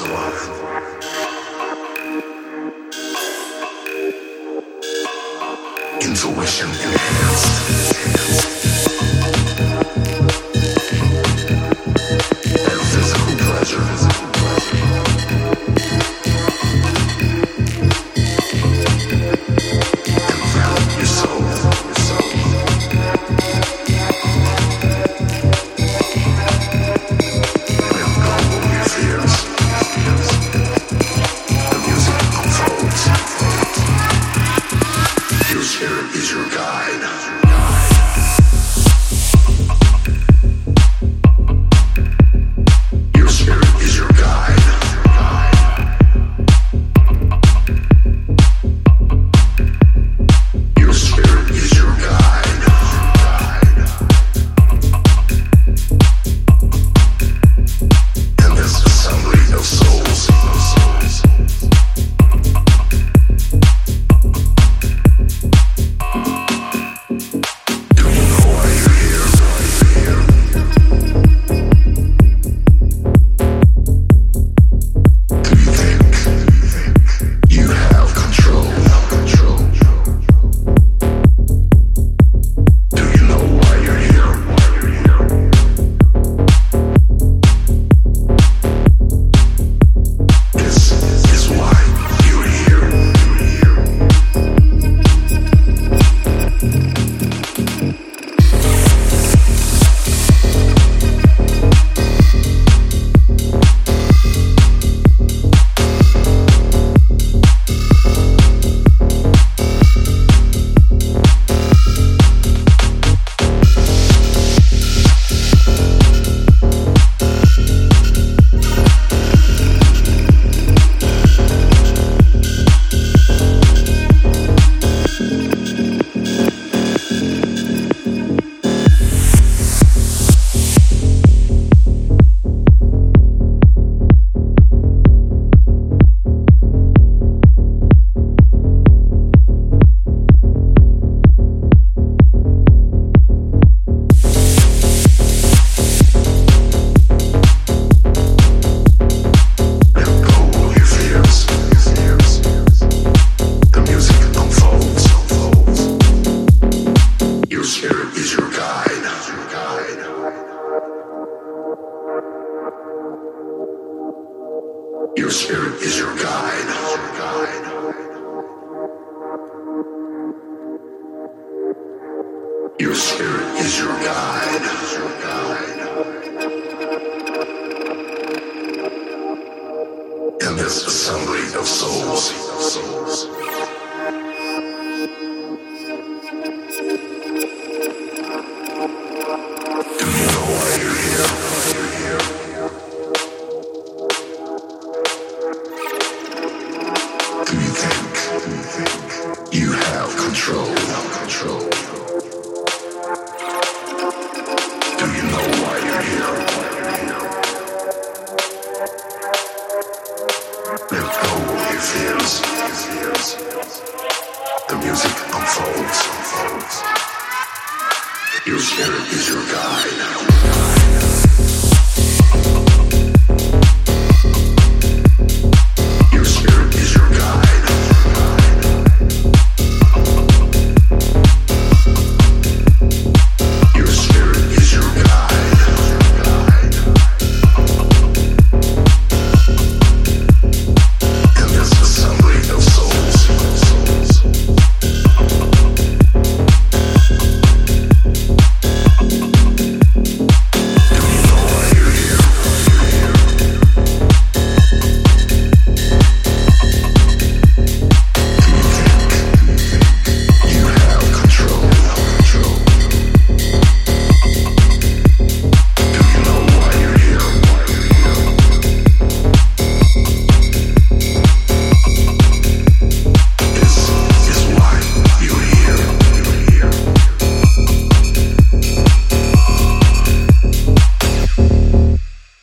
alive. Your spirit is your guide.